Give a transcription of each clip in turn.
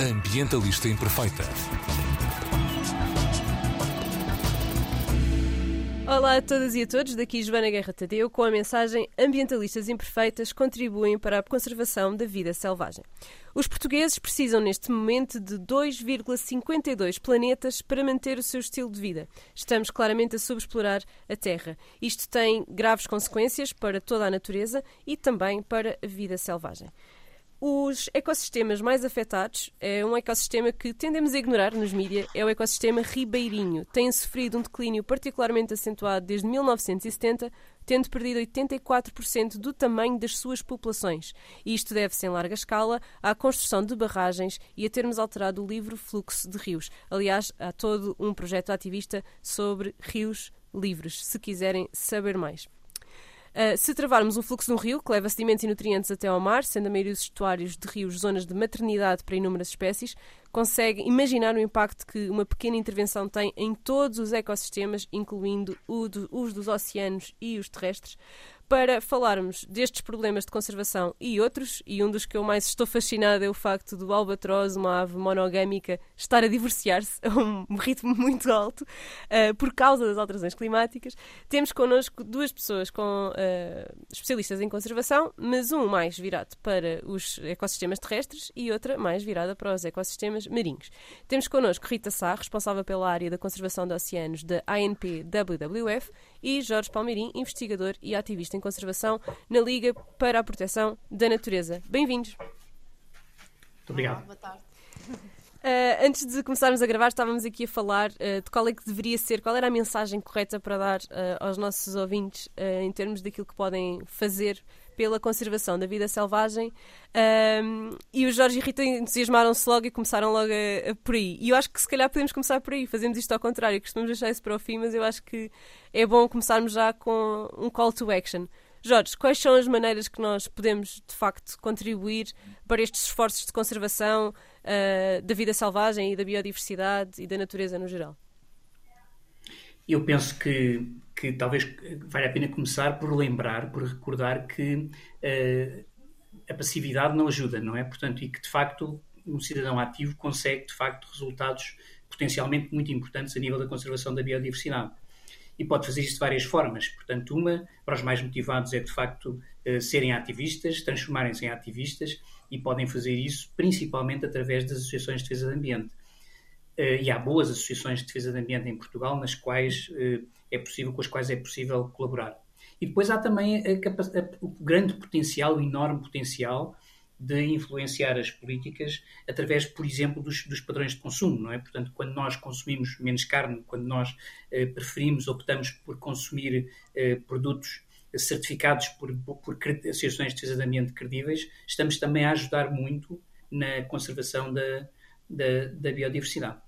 Ambientalista Imperfeita. Olá a todas e a todos, daqui Joana Guerra Tadeu com a mensagem Ambientalistas Imperfeitas contribuem para a conservação da vida selvagem. Os portugueses precisam neste momento de 2,52 planetas para manter o seu estilo de vida. Estamos claramente a subexplorar a Terra. Isto tem graves consequências para toda a natureza e também para a vida selvagem. Os ecossistemas mais afetados é um ecossistema que tendemos a ignorar nos mídias, é o ecossistema ribeirinho. Tem sofrido um declínio particularmente acentuado desde 1970, tendo perdido 84% do tamanho das suas populações. E isto deve-se em larga escala à construção de barragens e a termos alterado o livre fluxo de rios. Aliás, há todo um projeto ativista sobre rios livres, se quiserem saber mais. Uh, se travarmos o fluxo de um rio que leva sedimentos e nutrientes até ao mar, sendo a maioria dos estuários de rios zonas de maternidade para inúmeras espécies, consegue imaginar o impacto que uma pequena intervenção tem em todos os ecossistemas, incluindo do, os dos oceanos e os terrestres para falarmos destes problemas de conservação e outros, e um dos que eu mais estou fascinada é o facto do albatroz, uma ave monogâmica, estar a divorciar-se a um ritmo muito alto uh, por causa das alterações climáticas. Temos connosco duas pessoas com uh, especialistas em conservação, mas um mais virado para os ecossistemas terrestres e outra mais virada para os ecossistemas marinhos. Temos connosco Rita Sá, responsável pela área da conservação de oceanos da ANP WWF, e Jorge Palmeirim, investigador e ativista em conservação na Liga para a Proteção da Natureza. Bem-vindos. Muito obrigado. Olá, boa tarde. Uh, antes de começarmos a gravar, estávamos aqui a falar uh, de qual é que deveria ser, qual era a mensagem correta para dar uh, aos nossos ouvintes em termos daquilo que podem fazer pela conservação da vida selvagem um, e o Jorge e Rita entusiasmaram-se logo e começaram logo a, a, por aí. E eu acho que se calhar podemos começar por aí, fazemos isto ao contrário, costumamos deixar isso para o fim, mas eu acho que é bom começarmos já com um call to action. Jorge, quais são as maneiras que nós podemos de facto contribuir para estes esforços de conservação uh, da vida selvagem e da biodiversidade e da natureza no geral? Eu penso que, que talvez vale a pena começar por lembrar, por recordar que uh, a passividade não ajuda, não é? Portanto, e que de facto um cidadão ativo consegue de facto resultados potencialmente muito importantes a nível da conservação da biodiversidade. E pode fazer isto de várias formas. Portanto, uma, para os mais motivados, é de facto uh, serem ativistas, transformarem-se em ativistas e podem fazer isso principalmente através das associações de defesa do ambiente. Uh, e há boas associações de defesa do ambiente em Portugal nas quais é possível, com as quais é possível colaborar. E depois há também o grande potencial, o enorme potencial de influenciar as políticas através, por exemplo, dos, dos, padrões de consumo, não é? Portanto, quando nós consumimos menos carne, quando nós eh, preferimos, optamos por consumir eh, produtos certificados por, por associações de defesa de ambiente credíveis, estamos também a ajudar muito na conservação da, da, da biodiversidade.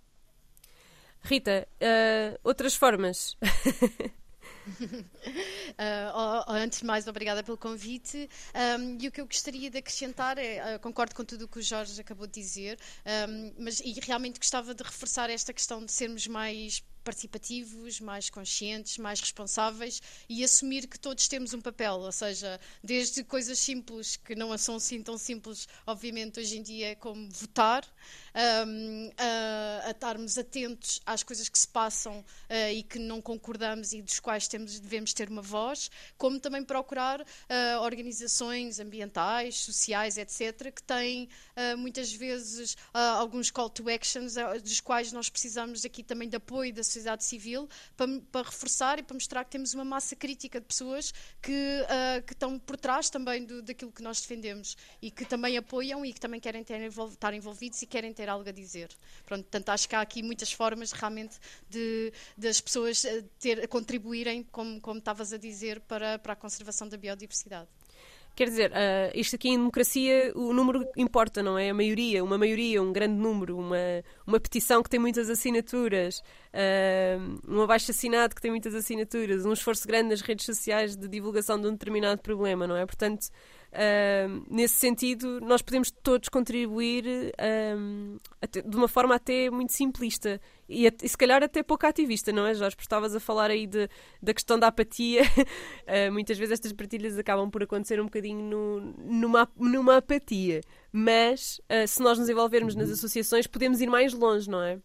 Rita, uh, outras formas. uh, antes de mais, obrigada pelo convite. Um, e o que eu gostaria de acrescentar é, uh, concordo com tudo o que o Jorge acabou de dizer, um, mas e realmente gostava de reforçar esta questão de sermos mais participativos, mais conscientes, mais responsáveis e assumir que todos temos um papel, ou seja, desde coisas simples que não são assim tão simples, obviamente hoje em dia, como votar, um, a, a, estarmos atentos às coisas que se passam uh, e que não concordamos e dos quais temos, devemos ter uma voz, como também procurar uh, organizações ambientais, sociais, etc., que têm uh, muitas vezes alguns call to actions, dos quais nós precisamos aqui também de apoio da sociedade civil para, para reforçar e para mostrar que temos uma massa crítica de pessoas que, que estão por trás também do, daquilo que nós defendemos e que também apoiam e que também querem estar envolvidos e querem ter ter algo a dizer. Pronto, portanto, acho que há aqui muitas formas realmente de, das pessoas eh, ter, contribuírem, como, como estavas a dizer, para, para a conservação da biodiversidade. Quer dizer, uh, isto aqui em democracia o número importa, não é? A maioria, uma maioria, um grande número, uma, uma petição que tem muitas assinaturas, uh, um abaixo assinado que tem muitas assinaturas, um esforço grande nas redes sociais de divulgação de um determinado problema, não é? Portanto, Uh, nesse sentido, nós podemos todos contribuir um, até, de uma forma até muito simplista e, e, se calhar até pouco ativista, não é, Jorge? Porque estavas a falar aí de, da questão da apatia. Uh, muitas vezes estas partilhas acabam por acontecer um bocadinho no, numa, numa apatia. Mas uh, se nós nos envolvermos nas associações, podemos ir mais longe, não é?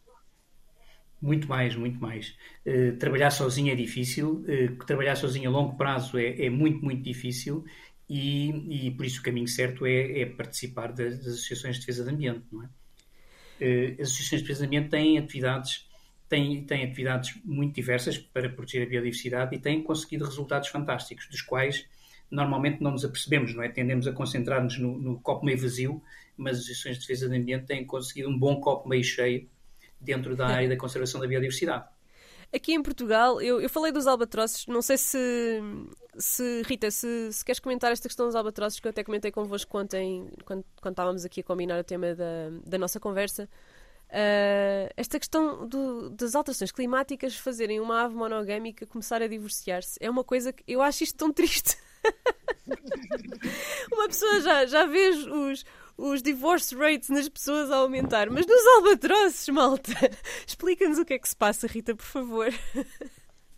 Muito mais, muito mais. Uh, trabalhar sozinho é difícil, trabalhar sozinho a longo prazo é, é muito, muito difícil e, e por isso o caminho certo é, é participar das, das, associações de defesa do ambiente, não é? Uh, as associações de defesa do ambiente têm atividades, têm, têm atividades muito diversas para proteger a biodiversidade e têm conseguido resultados fantásticos, dos quais normalmente não nos apercebemos, não é? Tendemos a concentrar-nos no, no copo meio vazio, mas as associações de defesa do ambiente têm conseguido um bom copo meio cheio dentro da área da conservação da biodiversidade. Aqui em Portugal, eu, eu falei dos albatrosses, não sei se, se Rita, se, se, queres comentar esta questão dos albatrosses, que eu até comentei convosco ontem, quando, quando estávamos aqui a combinar o tema da, da nossa conversa. Uh, esta questão do, das alterações climáticas fazerem uma ave monogâmica começar a divorciar-se é uma coisa que eu acho isto tão triste. uma pessoa já, já vê os, os divorce rates nas pessoas a aumentar, mas nos albatrosses, malta. Explica-nos o que é que se passa, Rita, por favor.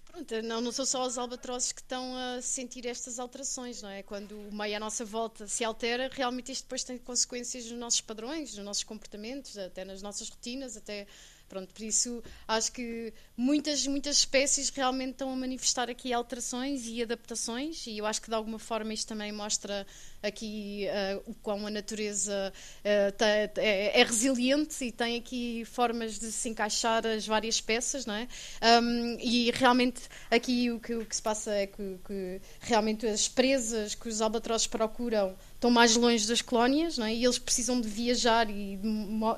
Pronto, não, não são só os albatrosses que estão a sentir estas alterações, não é? Quando o meio à nossa volta se altera, realmente isto depois tem consequências nos nossos padrões, nos nossos comportamentos, até nas nossas rotinas, até Pronto, por isso acho que muitas, muitas espécies realmente estão a manifestar aqui alterações e adaptações, e eu acho que de alguma forma isto também mostra aqui uh, o quão a natureza uh, tá, é, é, resiliente e tem aqui formas de se encaixar as várias peças, não é? Um, e realmente aqui o que, o que se passa é que, que, realmente as presas que os albatrosses procuram estão mais longe das colónias, não é? E eles precisam de viajar e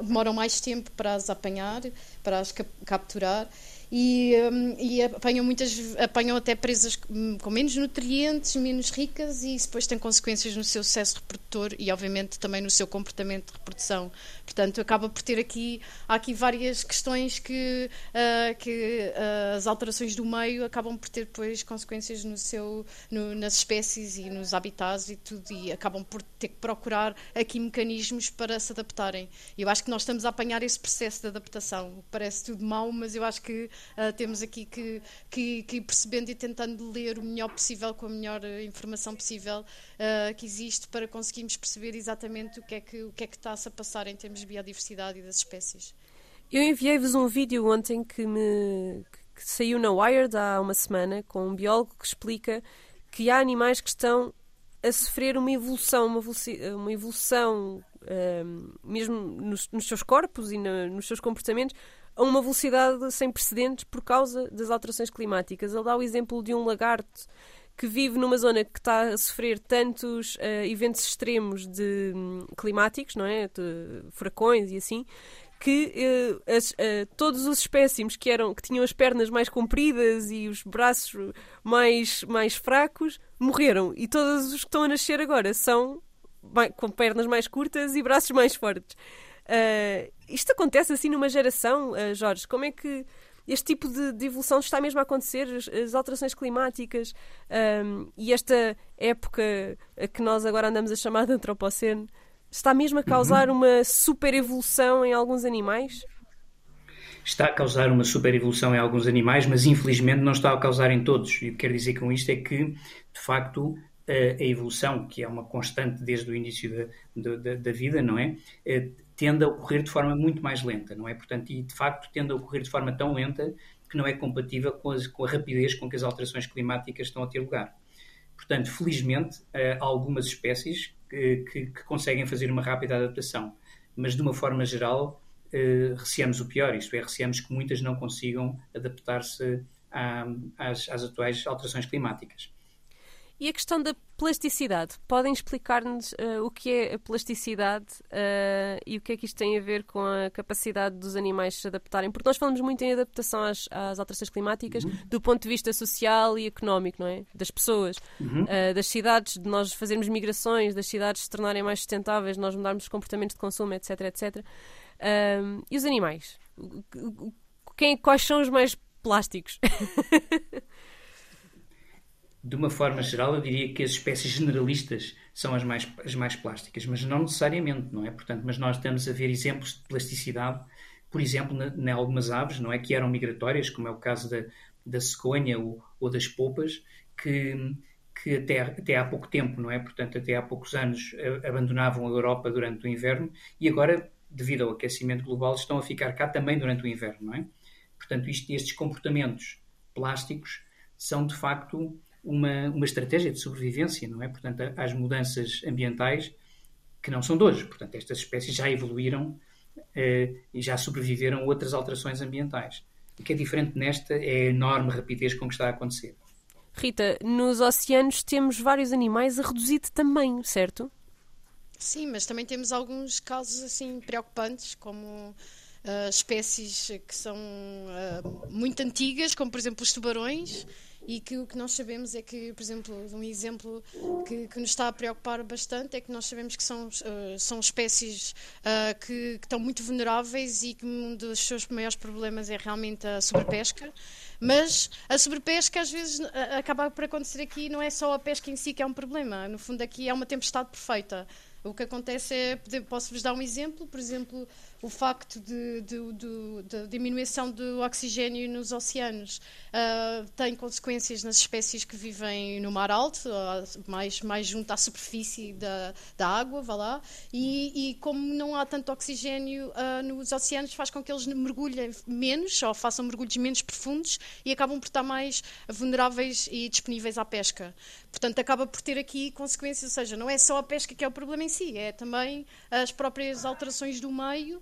demoram mais tempo para as apanhar, para as capturar e, um, e apanham muitas apanham até presas com menos nutrientes, menos ricas e isso depois tem consequências no seu sucesso reprodutor e obviamente também no seu comportamento de reprodução. Portanto, acaba por ter aqui há aqui várias questões que, uh, que uh, as alterações do meio acabam por ter depois consequências no seu no, nas espécies e nos habitats e tudo e acabam por ter que procurar aqui mecanismos para se adaptarem. Eu acho que nós estamos a apanhar esse processo de adaptação. Parece tudo mau, mas eu acho que Uh, temos aqui que, que, que, ir percebendo e tentando ler o melhor possível, com a melhor informação possível que existe, para conseguirmos perceber exatamente o que, é que, o que é que está-se a passar em termos de biodiversidade e das espécies. Eu enviei-vos um vídeo ontem que, me, que saiu na Wired há uma semana, com um biólogo que explica que há animais que estão a sofrer uma evolução, uma, uma evolução um, mesmo nos, nos, seus corpos e no, nos seus comportamentos, a uma velocidade sem precedentes por causa das alterações climáticas. Ele dá o exemplo de um lagarto que vive numa zona que está a sofrer tantos uh, eventos extremos de, um, climáticos, não é? De furacões e assim, que uh, as, uh, todos os espécimes que, eram, que tinham as pernas mais compridas e os braços mais, mais fracos morreram. E todos os que estão a nascer agora são com pernas mais curtas e braços mais fortes. Uh, isto acontece assim numa geração, Jorge? Como é que este tipo de, de, evolução está mesmo a acontecer? As, as alterações climáticas um, e esta época que nós agora andamos a chamar de antropoceno está mesmo a causar uhum. uma super evolução em alguns animais? Está a causar uma super evolução em alguns animais, mas infelizmente não está a causar em todos. E o que quero dizer com isto é que, de facto, a evolução, que é uma constante desde o início da, da, da vida, não é? Tende a ocorrer de forma muito mais lenta, não é? Portanto, e de facto tende a ocorrer de forma tão lenta que não é compatível com, as, com a rapidez com que as alterações climáticas estão a ter lugar. Portanto, felizmente, há algumas espécies que, que, que conseguem fazer uma rápida adaptação, mas de uma forma geral, eh, receamos o pior, isto é, receamos que muitas não consigam adaptar-se às, às atuais alterações climáticas. E a questão da plasticidade. Podem explicar-nos uh, o que é a plasticidade uh, e o que é que isto tem a ver com a capacidade dos animais se adaptarem? Porque nós falamos muito em adaptação às, às alterações climáticas uhum. do ponto de vista social e económico, não é? Das pessoas, uhum. uh, das cidades, de nós fazermos migrações, das cidades se tornarem mais sustentáveis, nós mudarmos os comportamentos de consumo, etc, etc. e os animais? Quem, quais são os mais plásticos? de uma forma geral, eu diria que as espécies generalistas são as mais, as mais plásticas, mas não necessariamente, não é? Portanto, mas nós estamos a ver exemplos de plasticidade, por exemplo, em algumas aves, não é? Que eram migratórias, como é o caso da, da cegonha ou, ou das polpas, que, que até, até há pouco tempo, não é? Portanto, até há poucos anos abandonavam a Europa durante o inverno e agora, devido ao aquecimento global, estão a ficar cá também durante o inverno, não é? Portanto, isto, estes comportamentos plásticos são de facto uma, uma estratégia de sobrevivência, não é? Portanto, às mudanças ambientais que não são de hoje. Portanto, estas espécies já evoluíram eh, e já sobreviveram a outras alterações ambientais. O que é diferente nesta é a enorme rapidez com que está a acontecer. Rita, nos oceanos temos vários animais a reduzir de tamanho, certo? Sim, mas também temos alguns casos assim preocupantes, como uh, espécies que são uh, muito antigas, como por exemplo os tubarões, e que o que nós sabemos é que, por exemplo, um exemplo que, que nos está a preocupar bastante é que nós sabemos que são, uh, são espécies uh, que, que, estão muito vulneráveis e que um dos seus maiores problemas é realmente a sobrepesca. Mas a sobrepesca às vezes acaba por acontecer aqui, não é só a pesca em si que é um problema, no fundo aqui é uma tempestade perfeita. O que acontece é, posso-vos dar um exemplo, por exemplo, o facto de, de, de, de diminuição do oxigênio nos oceanos uh, tem consequências nas espécies que vivem no mar alto, mais, mais junto à superfície da, da água, vá lá, e, e como não há tanto oxigênio uh, nos oceanos, faz com que eles mergulhem menos ou façam mergulhos menos profundos e acabam por estar mais vulneráveis e disponíveis à pesca. Portanto, acaba por ter aqui consequências, ou seja, não é só a pesca que é o problema em si, é também as próprias alterações do meio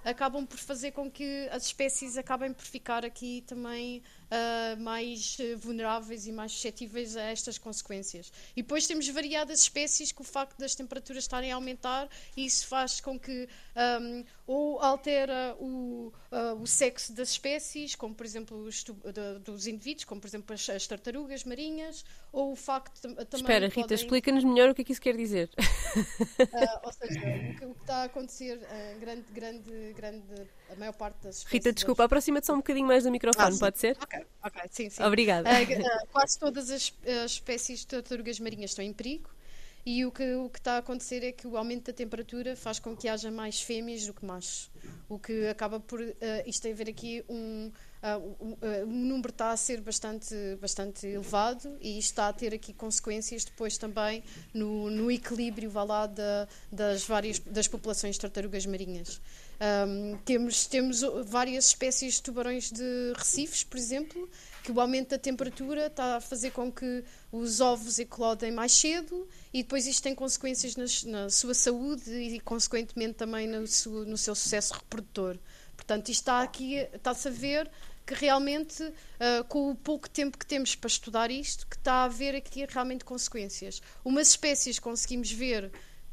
acabam por fazer com que as espécies acabem por ficar aqui também uh, mais vulneráveis e mais suscetíveis a estas consequências. E depois temos variadas espécies que o facto das temperaturas estarem a aumentar, isso faz com que um, ou altera o, uh, o sexo das espécies, como por exemplo os de, dos indivíduos, como por exemplo as, as, tartarugas marinhas, ou o facto também. Espera, Rita, podem... explica-nos melhor o que é que isso quer dizer. Uh, ou seja, o que, o que, está a acontecer, grande, grande, grande, a maior parte das espécies. Rita, desculpa, aproxima-te só um bocadinho mais do microfone, ah, pode ser? Ok, ok, sim, sim. Obrigada. quase todas as, as espécies de tartarugas marinhas estão em perigo. E o que, o que está a acontecer é que o aumento da temperatura faz com que haja mais fêmeas do que machos. O que acaba por. Uh, isto tem a ver aqui um. Uh, o, uh, o, número está a ser bastante, bastante elevado e isto está a ter aqui consequências depois também no, no equilíbrio vá lá, da, das várias das populações de tartarugas marinhas. Um, temos, temos várias espécies de tubarões de recifes, por exemplo, que o aumento da temperatura está a fazer com que os ovos eclodem mais cedo e depois isto tem consequências nas, na sua saúde e, consequentemente, também no seu, no seu sucesso reprodutor. Portanto, isto está aqui, está-se a ver que realmente, uh, com o pouco tempo que temos para estudar isto, que está a haver aqui realmente consequências. Umas espécies conseguimos ver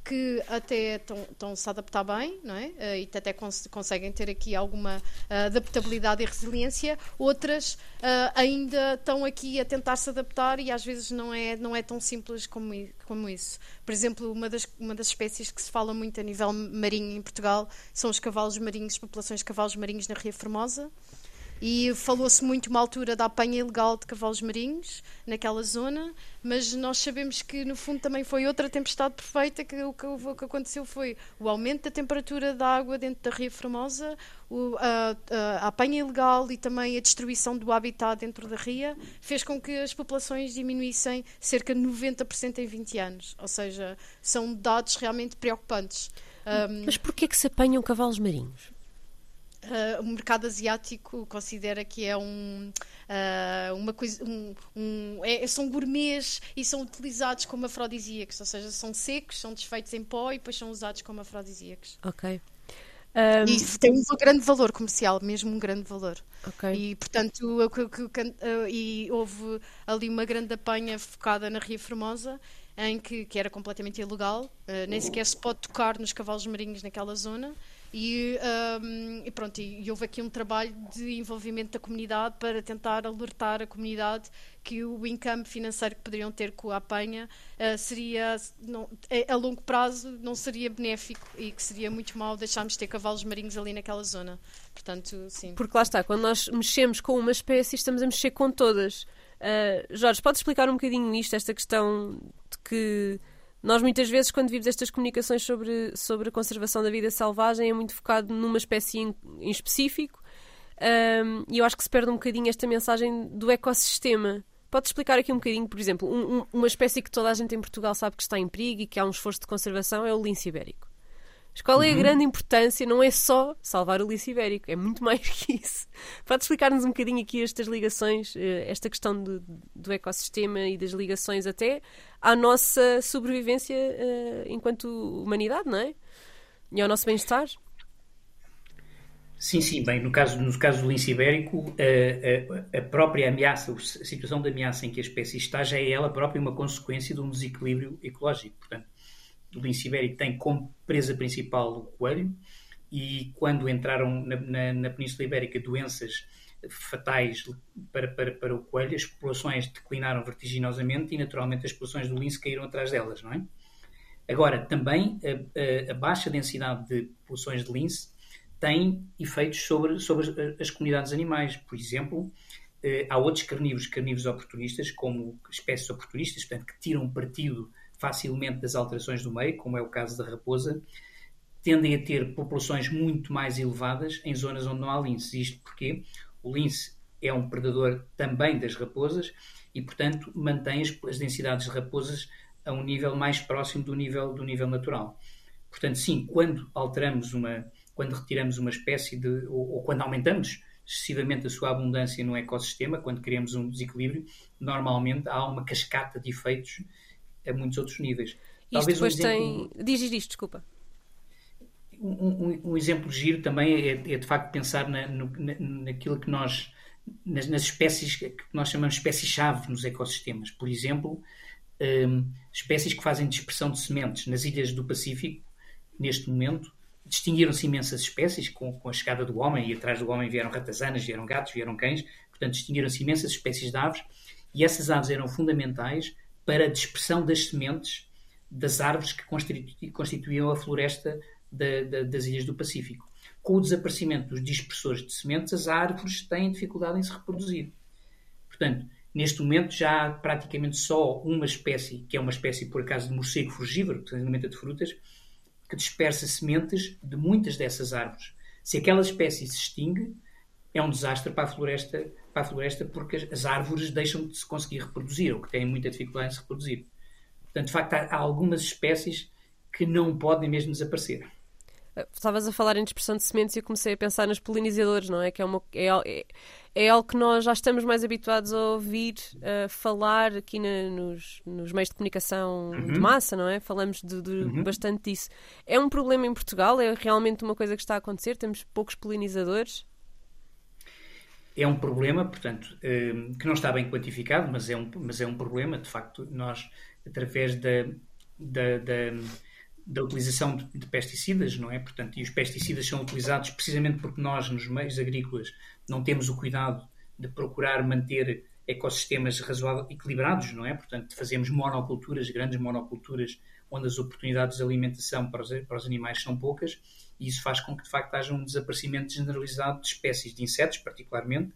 que até estão-se a adaptar bem, não é? Uh, e até cons conseguem ter aqui alguma uh, adaptabilidade e resiliência. Outras uh, ainda estão aqui a tentar se adaptar e às vezes não é, não é tão simples como, como isso. Por exemplo, uma das, uma das espécies que se fala muito a nível marinho em Portugal são os cavalos marinhos, populações de cavalos marinhos na Ria Formosa. E falou-se muito uma altura da apanha ilegal de cavalos marinhos naquela zona, mas nós sabemos que no fundo também foi outra tempestade perfeita que o que, o que aconteceu foi o aumento da temperatura da água dentro da Ria Formosa, o, a, a, apanha ilegal e também a destruição do habitat dentro da ria fez com que as populações diminuíssem cerca de 90% em 20 anos. Ou seja, são dados realmente preocupantes. Mas porquê que se apanham cavalos marinhos? Uh, o mercado asiático considera que é um, uh, uma coisa, um, um é, são gourmets e são utilizados como afrodisíacos, ou seja, são secos, são desfeitos em pó e depois são usados como afrodisíacos. Ok. Um... E tem um grande valor comercial, mesmo um grande valor. Okay. E portanto, uh, e houve ali uma grande apanha focada na Ria Formosa em que, que era completamente ilegal, nem sequer se pode tocar nos cavalos marinhos naquela zona e, um, e pronto, e, e, houve aqui um trabalho de envolvimento da comunidade para tentar alertar a comunidade que o income financeiro que poderiam ter com a apanha uh, seria, não, a longo prazo, não seria benéfico e que seria muito mal deixarmos de ter cavalos marinhos ali naquela zona. Portanto, sim. Porque lá está, quando nós mexemos com uma espécie, estamos a mexer com todas. Uh, Jorge, pode explicar um bocadinho isto, esta questão de que nós muitas vezes, quando vimos estas comunicações sobre, sobre a conservação da vida selvagem, é muito focado numa espécie em, em específico um, e eu acho que se perde um bocadinho esta mensagem do ecossistema. Pode explicar aqui um bocadinho, por exemplo, um, um, uma espécie que toda a gente em Portugal sabe que está em perigo e que há um esforço de conservação é o lince ibérico. Mas qual é a uhum. grande importância? Não é só salvar o lince ibérico, é muito mais que isso. Pode explicar-nos um bocadinho aqui estas ligações, eh, esta questão do, do ecossistema e das ligações até à nossa sobrevivência uh, enquanto humanidade, não é? E ao nosso bem-estar? Sim, sim, bem, no caso, no caso do lince ibérico, a, a, a, própria ameaça, a situação de ameaça em que a espécie está já é ela própria uma consequência de um desequilíbrio ecológico. Portanto, o lince ibérico tem como presa principal o coelho e quando entraram na, na, na Península Ibérica doenças fatais para, para, para o coelho, as populações declinaram vertiginosamente e naturalmente as populações do lince caíram atrás delas, não é? Agora, também a, a, a baixa densidade de populações de lince tem efeitos sobre, sobre as comunidades animais. Por exemplo, eh, há outros carnívoros, carnívoros oportunistas, como espécies oportunistas, portanto, que tiram partido facilmente das alterações do meio, como é o caso da raposa, tendem a ter populações muito mais elevadas em zonas onde não há lince. Isto porque o lince é um predador também das raposas e, portanto, mantém as, as densidades de raposas a um nível mais próximo do nível, do nível natural. Portanto, sim, quando alteramos uma, quando retiramos uma espécie de, ou, ou quando aumentamos excessivamente a sua abundância no ecossistema, quando criamos um desequilíbrio, normalmente há uma cascata de efeitos a muitos outros níveis. Isto Talvez depois um exemplo, tem. Diz, diz, desculpa. Um, um, um, exemplo giro também é, é de facto pensar na, no, na, naquilo que nós. Nas, nas, espécies que nós chamamos espécies-chave nos ecossistemas. Por exemplo, um, espécies que fazem dispersão de sementes nas ilhas do Pacífico, neste momento, distinguiram-se imensas espécies com, com, a chegada do homem, e atrás do homem vieram ratazanas, vieram gatos, vieram cães, portanto distinguiram-se imensas espécies de aves, e essas aves eram fundamentais para a dispersão das sementes das árvores que constituíam a floresta da, da, das ilhas do Pacífico. Com o desaparecimento dos dispersores de sementes, as árvores têm dificuldade em se reproduzir. Portanto, neste momento já há praticamente só uma espécie, que é uma espécie, por acaso, de morcego frugívoro, que se alimenta de frutas, que dispersa sementes de muitas dessas árvores. Se aquela espécie se extingue, é um desastre para a floresta, para a floresta porque as árvores deixam de se conseguir reproduzir, ou que têm muita dificuldade em se reproduzir. Portanto, de facto, há algumas espécies que não podem mesmo desaparecer. Estavas a falar em dispersão de sementes e eu comecei a pensar nos polinizadores, não é? Que é, uma, é, é, é algo que nós já estamos mais habituados a ouvir uh, falar aqui na, nos, nos, meios de comunicação uhum. de massa, não é? Falamos de, de uhum. bastante disso. É um problema em Portugal? É realmente uma coisa que está a acontecer? Temos poucos polinizadores? É um problema, portanto, eh, que não está bem quantificado, mas é um, mas é um problema. De facto, nós, através da, da, da da utilização de, pesticidas, não é? Portanto, e os pesticidas são utilizados precisamente porque nós, nos meios agrícolas, não temos o cuidado de procurar manter ecossistemas razoáveis, equilibrados, não é? Portanto, fazemos monoculturas, grandes monoculturas, onde as oportunidades de alimentação para os, para os animais são poucas, e isso faz com que, de facto, haja um desaparecimento generalizado de espécies de insetos, particularmente,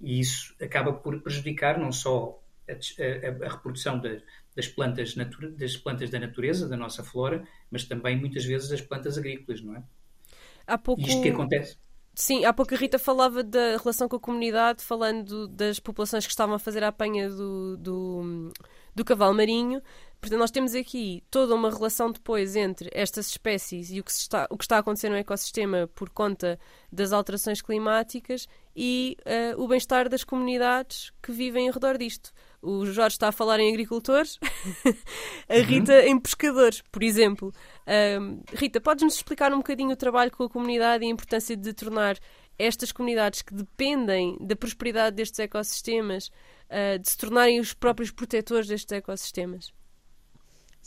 e isso acaba por prejudicar não só a, a, a reprodução de, das plantas, das plantas da natureza, da nossa flora, mas também muitas vezes das plantas agrícolas, não é? Há pouco... E isto que acontece. Sim, há pouco a Rita falava da relação com a comunidade, falando das populações que estavam a fazer a apanha do, do, do cavalo marinho. Portanto, nós temos aqui toda uma relação depois entre estas espécies e o que, está, o que está a acontecer no ecossistema por conta das alterações climáticas e uh, o bem-estar das comunidades que vivem ao redor disto. O Jorge está a falar em agricultores, a uhum. Rita uhum. em pescadores, por exemplo. Um, Rita, podes-nos explicar um bocadinho o trabalho com a comunidade e a importância de tornar estas comunidades que dependem da prosperidade destes ecossistemas, uh, de se tornarem os próprios protetores destes ecossistemas?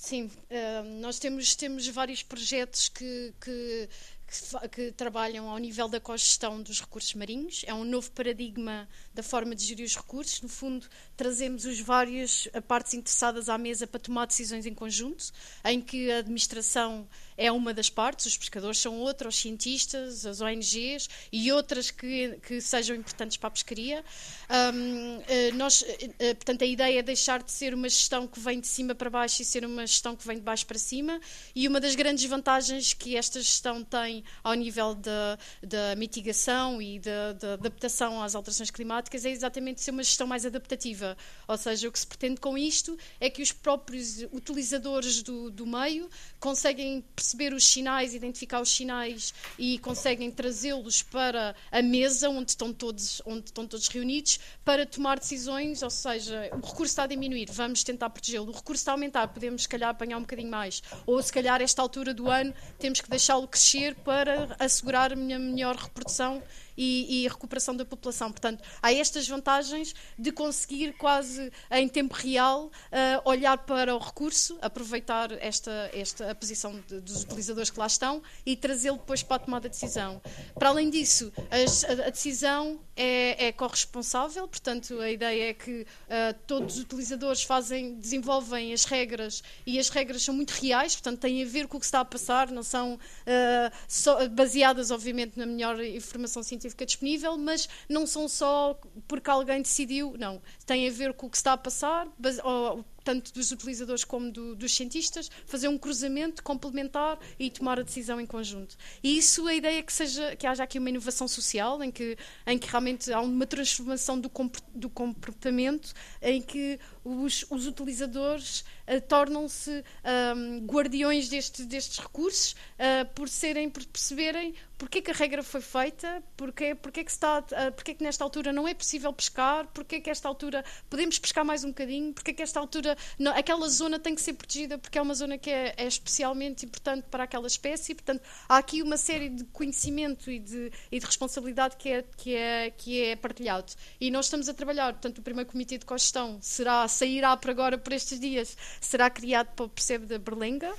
Sim, uh, nós temos, temos vários projetos que, que que, que, trabalham ao nível da cogestão dos recursos marinhos. É um novo paradigma da forma de gerir os recursos. No fundo, trazemos os vários partes interessadas à mesa para tomar decisões em conjunto, em que a administração é uma das partes, os pescadores são outra, os cientistas, as ONGs e outras que, que sejam importantes para a pescaria. Um, eh, nós, eh, eh, portanto, a ideia é deixar de ser uma gestão que vem de cima para baixo e ser uma gestão que vem de baixo para cima. E uma das grandes vantagens que esta gestão tem ao nível da, mitigação e da adaptação às alterações climáticas é exatamente ser uma gestão mais adaptativa. Ou seja, o que se pretende com isto é que os próprios utilizadores do, do meio conseguem perceber os sinais, identificar os sinais e conseguem trazê-los para a mesa onde estão todos, onde estão todos reunidos para tomar decisões, ou seja, o recurso está a diminuir, vamos tentar protegê-lo. O recurso está a aumentar, podemos se calhar apanhar um bocadinho mais. Ou se calhar esta altura do ano temos que deixá-lo crescer para assegurar a minha melhor reprodução e, e, recuperação da população. Portanto, há estas vantagens de conseguir quase em tempo real uh, olhar para o recurso, aproveitar esta, esta a posição de, dos utilizadores que lá estão e trazê-lo depois para a tomada de decisão. Para além disso, a, a decisão é, é corresponsável, portanto, a ideia é que uh, todos os utilizadores fazem, desenvolvem as regras e as regras são muito reais, portanto, têm a ver com o que está a passar, não são uh, baseadas, obviamente, na melhor informação científica científica disponível, mas não são só porque alguém decidiu, não. Tem a ver com o que está a passar, ou, tanto dos utilizadores como do, dos cientistas, fazer um cruzamento complementar e tomar a decisão em conjunto. E isso a ideia é que seja que haja aqui uma inovação social, em que, em que realmente há uma transformação do, do comportamento, em que os, os utilizadores uh, tornam-se um, guardiões deste, destes recursos uh, por serem, por perceberem porque é que a regra foi feita, porque, porque, é que está, uh, porque é que nesta altura não é possível pescar, porque é que esta altura podemos pescar mais um bocadinho, porque é que esta altura não, aquela zona tem que ser protegida porque é uma zona que é, é especialmente importante para aquela espécie, portanto há aqui uma série de conhecimento e de, e de responsabilidade que é, que, é, que é partilhado. E nós estamos a trabalhar, portanto o primeiro comitê de cogestão será sairá por agora, por estes dias, será criado para o percebe da Berlenga.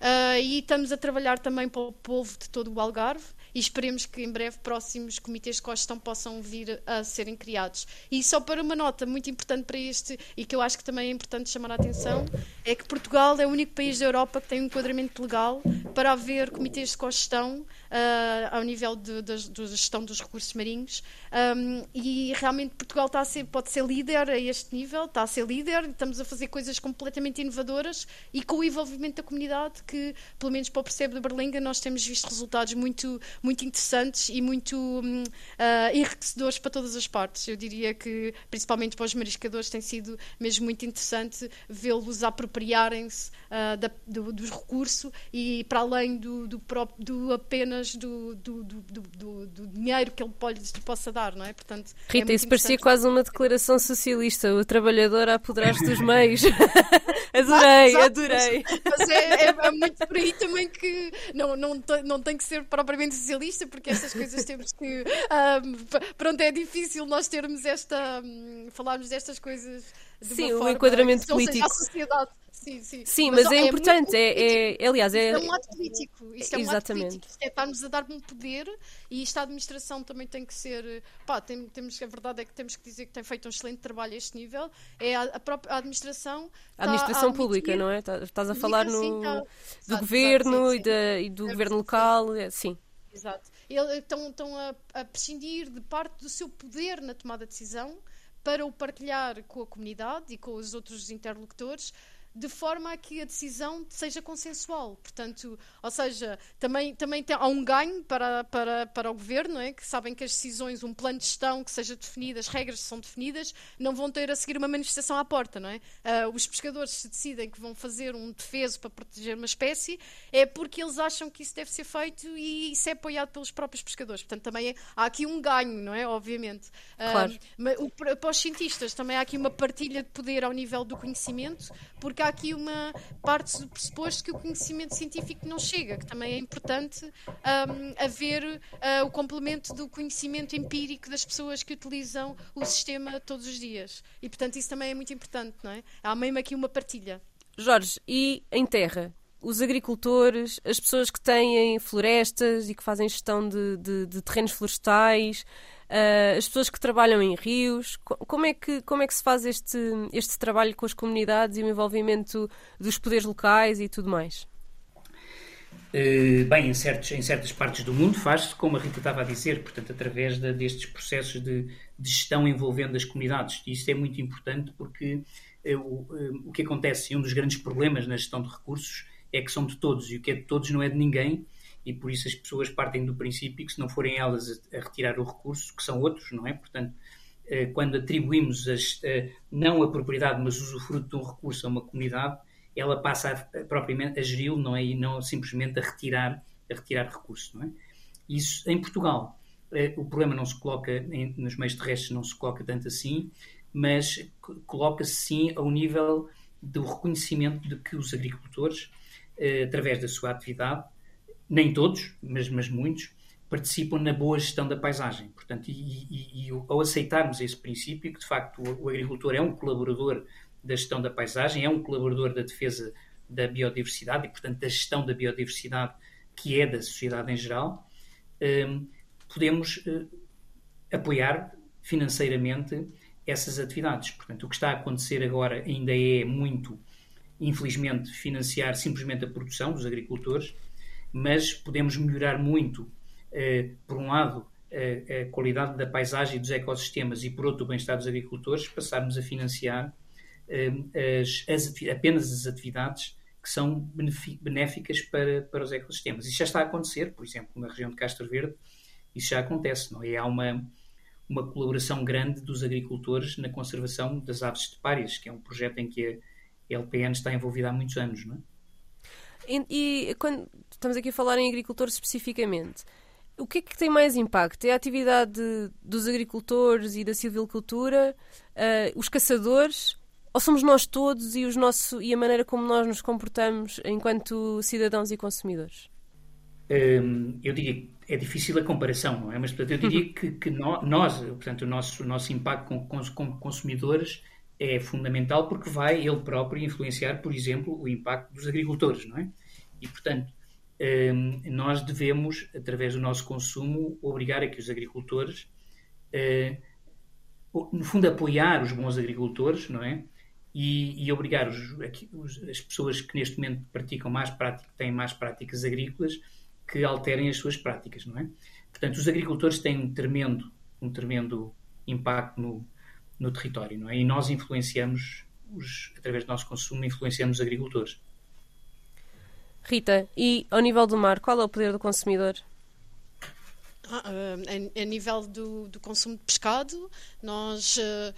Uh, e estamos a trabalhar também para o povo de todo o Algarve e esperemos que em breve próximos comitês de cogestão possam vir a serem criados. E só para uma nota muito importante para este, e que eu acho que também é importante chamar a atenção, é que Portugal é o único país da Europa que tem um enquadramento legal para haver comitês de cogestão uh, ao nível de, gestão dos recursos marinhos. Um, e realmente Portugal está a ser, pode ser líder a este nível, está a ser líder, estamos a fazer coisas completamente inovadoras e com o envolvimento da comunidade, que, pelo menos para o Percebe de Berlenga, nós temos visto resultados muito, muito interessantes e muito uh, enriquecedores para todas as partes. Eu diria que, principalmente para os mariscadores, tem sido mesmo muito interessante vê-los apropriarem-se uh, do, do recurso e, para além do, do, próprio, do apenas apenas do, do, do, do, dinheiro que ele pode, possa dar, não é? Portanto, é Rita, é isso parecia quase uma declaração socialista, o trabalhador a apoderar-se dos meios. adorei, ah, adorei. Mas, mas é, é, é, muito por aí também que não, não, não tem que ser propriamente socialista, porque estas coisas temos que. Um, pronto, é difícil nós termos esta. Um, falarmos destas coisas. De Sim, um enquadramento político. a sociedade Sim, sim. Sim, mas, mas é, é importante. É, é, aliás, é. Isto é um ato político. Isto é um Exatamente. ato político. É estarmos a dar um poder e esta administração também tem que ser. Pá, tem, temos, a verdade é que temos que dizer que tem feito um excelente trabalho a este nível. É a, a própria a administração. A administração a pública, não é? Tá, estás a falar no, sim, tá. do exato, governo sim, sim. E, do é, governo local. É, sim. Exato. Eles estão, estão a, a prescindir de parte do seu poder na tomada de decisão para o partilhar com a comunidade e com os outros interlocutores de forma a que a decisão seja consensual. Portanto, ou seja, também, também tem, há um ganho para, para, para o governo, é? que sabem que as decisões, um plano de gestão que seja definido, as regras são definidas, não vão ter a seguir uma manifestação à porta. Não é? Uh, os pescadores se decidem que vão fazer um defeso para proteger uma espécie, é porque eles acham que isso deve ser feito e isso é apoiado pelos próprios pescadores. Portanto, também é, há aqui um ganho, não é? Obviamente. Uh, claro. Mas, o, para os cientistas também há aqui uma partilha de poder ao nível do conhecimento, porque há aqui uma parte do pressuposto que o conhecimento científico não chega, que também é importante um, haver uh, o complemento do conhecimento empírico das pessoas que utilizam o sistema todos os dias. E, portanto, isso também é muito importante, não é? Há mesmo aqui uma partilha. Jorge, e em terra? os agricultores, as pessoas que têm florestas e que fazem gestão de, de, de terrenos florestais, uh, as pessoas que trabalham em rios. Como é que, como é que se faz este, este trabalho com as comunidades e o envolvimento dos poderes locais e tudo mais? Uh, bem, em, certos, em certas partes do mundo faz-se, como a Rita estava a dizer, portanto, através de, destes processos de, de, gestão envolvendo as comunidades. Isso é muito importante porque uh, o, o que acontece, e um dos grandes problemas na gestão de recursos, é que são de todos, e o que é de todos não é de ninguém, e por isso as pessoas partem do princípio que se não forem elas a, retirar o recurso, que são outros, não é? Portanto, eh, quando atribuímos as, eh, não a propriedade, mas o usufruto de um recurso a uma comunidade, ela passa a, propriamente a geri-lo, não é? E não simplesmente a retirar, a retirar recurso, não é? Isso em Portugal. Eh, o problema não se coloca, em, nos meios terrestres não se coloca tanto assim, mas coloca-se sim ao nível do reconhecimento de que os agricultores, através da sua atividade, nem todos, mas, mas muitos, participam na boa gestão da paisagem. Portanto, e, e, e, ao aceitarmos esse princípio, que de facto o, agricultor é um colaborador da gestão da paisagem, é um colaborador da defesa da biodiversidade e, portanto, da gestão da biodiversidade que é da sociedade em geral, um, podemos uh, apoiar financeiramente essas atividades. Portanto, o que está a acontecer agora ainda é muito, infelizmente, financiar simplesmente a produção dos agricultores mas podemos melhorar muito, eh, por um lado, a, a, qualidade da paisagem e dos ecossistemas e, por outro, o bem-estar dos agricultores, passarmos a financiar eh, as, as, apenas as atividades que são benéficas para, para os ecossistemas. Isso já está a acontecer, por exemplo, na região de Castro Verde, isso já acontece, não é? Há uma, uma colaboração grande dos agricultores na conservação das aves estepárias, que é um projeto em que a LPN está envolvida há muitos anos, não é? E, e, quando estamos aqui a falar em agricultores especificamente, o que é que tem mais impacto? É a atividade de, dos agricultores e da silvicultura, uh, os caçadores, ou somos nós todos e, os nosso, e a maneira como nós nos comportamos enquanto cidadãos e consumidores? Um, eu diria que é difícil a comparação, não é? Mas portanto, eu diria que, que nós, portanto, o nosso, o nosso impacto como, como consumidores é fundamental porque vai ele próprio influenciar, por exemplo, o impacto dos agricultores, não é? E, portanto, hum, nós devemos, através do nosso consumo, obrigar a que os agricultores, hum, no fundo, apoiar os bons agricultores, não é? E, e obrigar os, as pessoas que neste momento praticam mais práticas, têm mais práticas agrícolas, que alterem as suas práticas, não é? Portanto, os agricultores têm um tremendo, um tremendo impacto no, no território, não é? E nós influenciamos, os, através do nosso consumo, influenciamos os agricultores. Rita, e ao nível do mar, qual é o poder do consumidor? Ah, a, a, nível do, do, consumo de pescado, nós uh,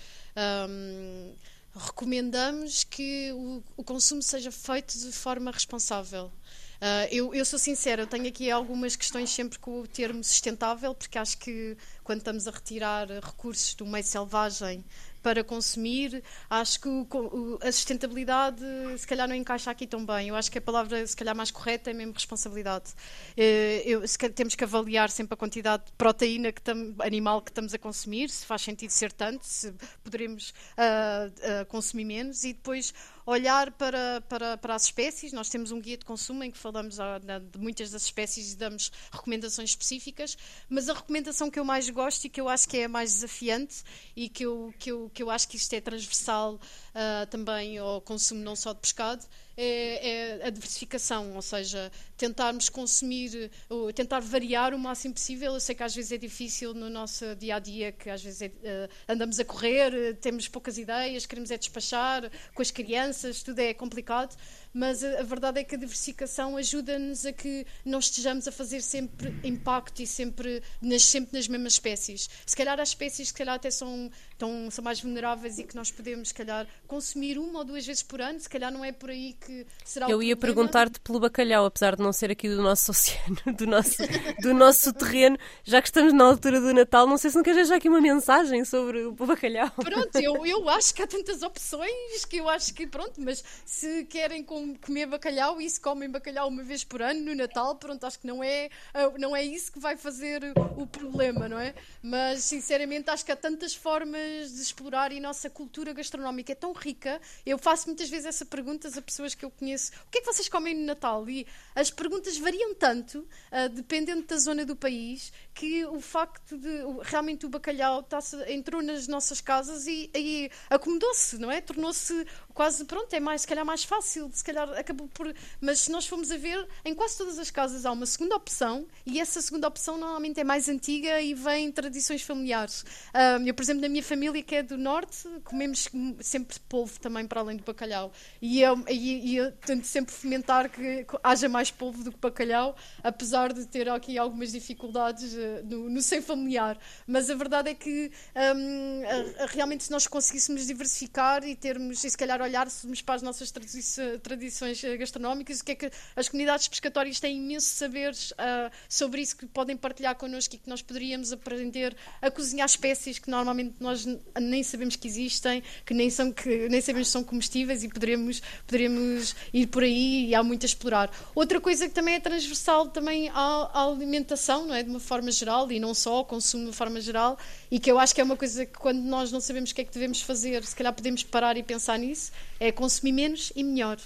um, recomendamos que o, o, consumo seja feito de forma responsável. Uh, eu, eu, sou sincera, eu tenho aqui algumas questões sempre com o termo sustentável, porque acho que quando estamos a retirar recursos do meio selvagem para consumir, acho que o, o, a sustentabilidade se calhar não encaixa aqui tão bem. Eu acho que a palavra se calhar mais correta é mesmo responsabilidade. Eh, eu, se, temos que avaliar sempre a quantidade de proteína que tam, animal que estamos a consumir, se faz sentido ser tanto, se poderemos uh, uh, consumir menos e depois olhar para, para, para as espécies. Nós temos um guia de consumo em que falamos ah, de muitas das espécies e damos recomendações específicas, mas a recomendação que eu mais gosto e que eu acho que é a mais desafiante e que eu, que eu, que eu acho que isto é transversal uh, também ao consumo não só de pescado é, é, a diversificação, ou seja, tentarmos consumir, tentar variar o máximo possível. Eu sei que às vezes é difícil no nosso dia a dia, que às vezes é, uh, andamos a correr, temos poucas ideias, queremos é despachar com as crianças, tudo é complicado mas a, a verdade é que a diversificação ajuda-nos a que não estejamos a fazer sempre impacto e sempre nas, sempre nas mesmas espécies. Se calhar há espécies que calhar até são, tão, são mais vulneráveis e que nós podemos, se calhar, consumir uma ou duas vezes por ano, se calhar não é por aí que será Eu ia perguntar-te pelo bacalhau, apesar de não ser aqui do nosso oceano, do nosso, do nosso terreno, já que estamos na altura do Natal, não sei se não queres já aqui uma mensagem sobre o bacalhau. Pronto, eu, eu acho que há tantas opções que eu acho que, pronto, mas se querem com comer bacalhau e se comem bacalhau uma vez por ano no Natal, pronto, acho que não é, ah, não é isso que vai fazer o problema, não é? Mas sinceramente acho que há tantas formas de explorar e a nossa cultura gastronómica é tão rica. Eu faço muitas vezes essa pergunta a pessoas pessoas que eu conheço, o que é que vocês comem no Natal? E as perguntas variam tanto, uh, dependendo da zona do país, que o facto de realmente o bacalhau tá entrou nas nossas casas e, e acomodou-se, não é? Tornou-se quase, pronto, é mais, se calhar mais fácil, se calhar acabou por. Mas se nós formos a ver, em quase todas as casas há uma segunda opção e essa segunda opção normalmente é mais antiga e vem em tradições familiares. Um, eu, por exemplo, na minha família, que é do Norte, comemos sempre polvo também para além do bacalhau. E eu, e, e eu tento sempre fomentar que haja mais polvo do que bacalhau, apesar de ter aqui algumas dificuldades uh, no, no seio familiar. Mas a verdade é que um, a, a, realmente se nós conseguíssemos diversificar e termos, e se calhar olhássemos para as nossas tradições eh, gastronómicas, o que é que as comunidades pescatórias têm imenso saberes uh, sobre isso que podem partilhar connosco e que nós poderíamos aprender a cozinhar espécies que normalmente nós nem sabemos que existem, que nem, são, que nem sabemos se são comestíveis e poderíamos, poderíamos ir por aí e há muito a explorar. Outra coisa que também é transversal também à, à alimentação, não é? De uma forma geral e não só, ao consumo de uma forma geral, e que eu acho que é uma coisa que quando nós não sabemos o que é que devemos fazer, se calhar podemos parar e pensar nisso, é consumir menos e melhor.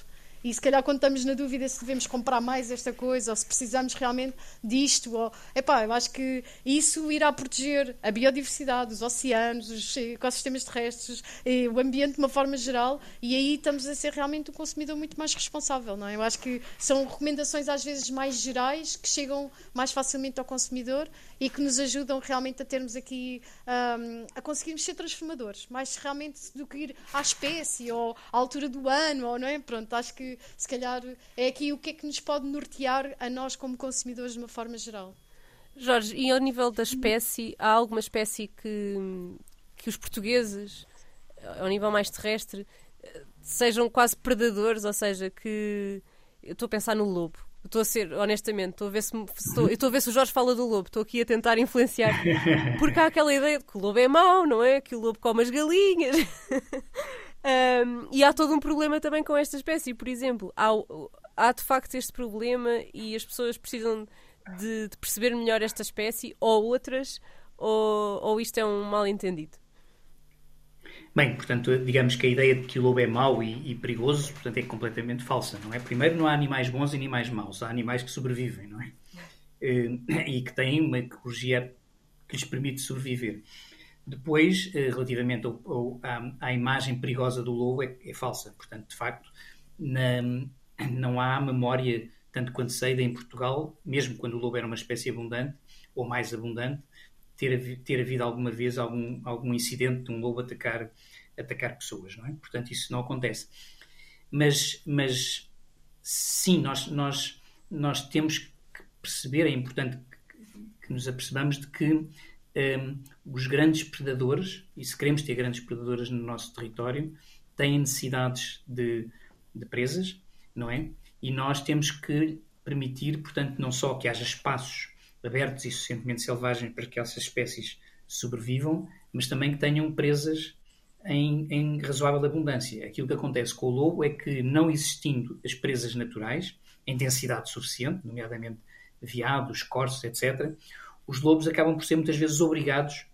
E se calhar quando estamos na dúvida se devemos comprar mais esta coisa ou se precisamos realmente disto, ou, epá, eu acho que isso irá proteger a biodiversidade, os oceanos, os ecossistemas terrestres, o ambiente de uma forma geral e aí estamos a ser realmente um consumidor muito mais responsável, não é? Eu acho que são recomendações às vezes mais gerais que chegam mais facilmente ao consumidor e que nos ajudam realmente a termos aqui um, a conseguirmos ser transformadores, mais realmente do que ir à espécie ou à altura do ano, ou não é? Pronto, acho que se calhar é aqui o que é que nos pode nortear a nós como consumidores de uma forma geral. Jorge, e ao nível da espécie, há alguma espécie que, que os portugueses, ao nível mais terrestre, sejam quase predadores, ou seja, que eu estou a pensar no lobo. Estou a ser, honestamente, estou a ver se, estou, estou a ver se o Jorge fala do lobo, estou aqui a tentar influenciar, porque há aquela ideia de que o lobo é mau, não é? Que o lobo come as galinhas. um, e há todo um problema também com esta espécie. Por exemplo, há, há de facto este problema e as pessoas precisam de, de perceber melhor esta espécie ou outras, ou, ou isto é um mal entendido? Bem, portanto, digamos que a ideia de que o lobo é mau e, e, perigoso, portanto, é completamente falsa, não é? Primeiro, não há animais bons e animais maus, há animais que sobrevivem, não é? Eh, e que têm uma ecologia que lhes permite sobreviver. Depois, eh, relativamente ao, ao, à, à, imagem perigosa do lobo, é, é falsa. Portanto, de facto, na, não há memória, tanto quanto sei, em Portugal, mesmo quando o lobo era uma espécie abundante, ou mais abundante, ter, ter havido alguma vez algum, algum incidente de um lobo atacar, atacar pessoas, não é? Portanto, isso não acontece. Mas, mas sim, nós, nós, nós temos que perceber, é importante que, que nos apercebamos de que um, os grandes predadores, e se queremos ter grandes predadores no nosso território, têm necessidades de, de presas, não é? E nós temos que permitir, portanto, não só que haja espaços abertos e suficientemente selvagens para que essas espécies sobrevivam, mas também que tenham presas em, em, razoável abundância. Aquilo que acontece com o lobo é que, não existindo as presas naturais, em densidade suficiente, nomeadamente veados, corços, etc., os lobos acabam por ser muitas vezes obrigados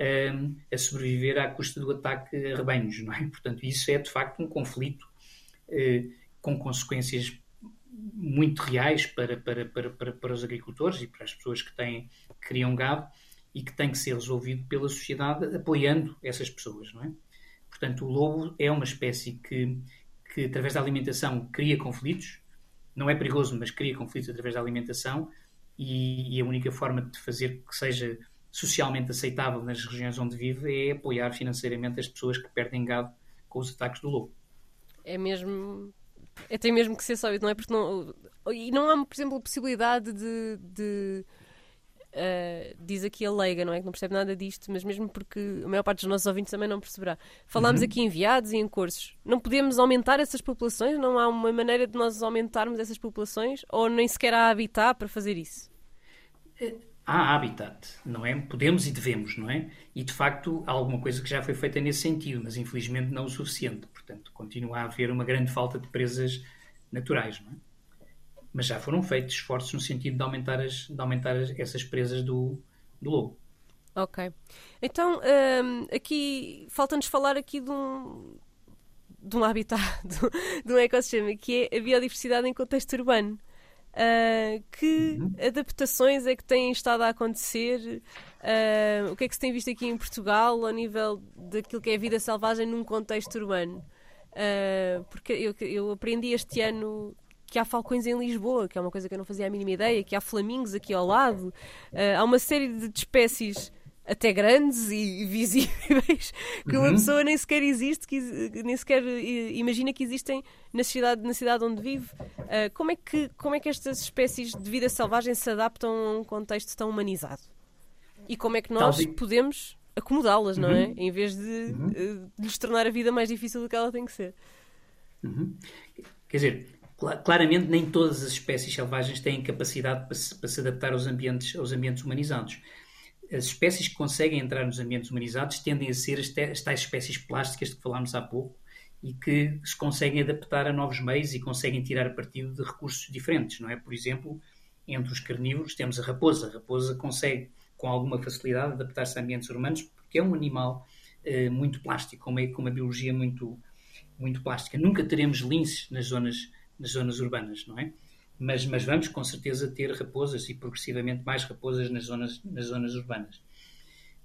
um, a sobreviver à custa do ataque a rebanhos, não é? Portanto, isso é de facto um conflito uh, com consequências muito reais para, para, para, para, para os agricultores e para as pessoas que, têm, criam gado e que tem que ser resolvido pela sociedade apoiando essas pessoas, não é? Portanto, o lobo é uma espécie que, que através da alimentação cria conflitos, não é perigoso, mas cria conflitos através da alimentação e, e a única forma de fazer que seja socialmente aceitável nas regiões onde vive é apoiar financeiramente as pessoas que perdem gado com os ataques do lobo. É mesmo é, tem mesmo que ser sólido, não é? Porque não, e não há, por exemplo, a possibilidade de. de uh, diz aqui a leiga, não é? Que não percebe nada disto, mas mesmo porque a maior parte dos nossos ouvintes também não perceberá. Falámos uhum. aqui em viados e em cursos. Não podemos aumentar essas populações? Não há uma maneira de nós aumentarmos essas populações? Ou nem sequer há habitat para fazer isso? Há habitat, não é? Podemos e devemos, não é? E de facto há alguma coisa que já foi feita nesse sentido, mas infelizmente não o suficiente. Portanto, continua a haver uma grande falta de presas naturais, não é? Mas já foram feitos esforços no sentido de aumentar, as, de aumentar as, essas presas do, do lobo. Ok. Então, um, aqui falta-nos falar aqui de um, de um habitat, de um ecossistema, que é a biodiversidade em contexto urbano. Uh, que uhum. adaptações é que têm estado a acontecer? Uh, o que é que se tem visto aqui em Portugal ao nível daquilo que é a vida selvagem num contexto urbano? Uh, porque eu, eu, aprendi este ano que há falcões em Lisboa, que é uma coisa que eu não fazia a mínima ideia, que há flamingos aqui ao lado. há uma série de espécies até grandes e visíveis que uhum. uma pessoa nem sequer existe, que, nem sequer imagina que existem na cidade, na cidade onde vive. Uh, como, é que, como é que estas espécies de vida selvagem se adaptam a um contexto tão humanizado? E como é que nós Talvez. podemos acomodá-las, uhum. não é? Uhum. Em vez de, uhum. uh, de lhes tornar a vida mais difícil do que ela tem que ser. Uhum. Quer dizer, claramente nem todas as espécies selvagens têm capacidade para se, para se adaptar aos ambientes, aos ambientes humanizados as espécies que conseguem entrar nos ambientes humanizados tendem a ser as, as tais espécies plásticas de que falámos há pouco e que se conseguem adaptar a novos meios e conseguem tirar partido de recursos diferentes, não é? Por exemplo, entre os carnívoros temos a raposa. A raposa consegue, com alguma facilidade, adaptar-se a ambientes urbanos porque é um animal eh, muito plástico, com uma, com uma biologia muito, muito plástica. Nunca teremos linces nas zonas, nas zonas urbanas, não é? Mas, mas vamos com certeza ter raposas e progressivamente mais raposas nas zonas, nas zonas urbanas.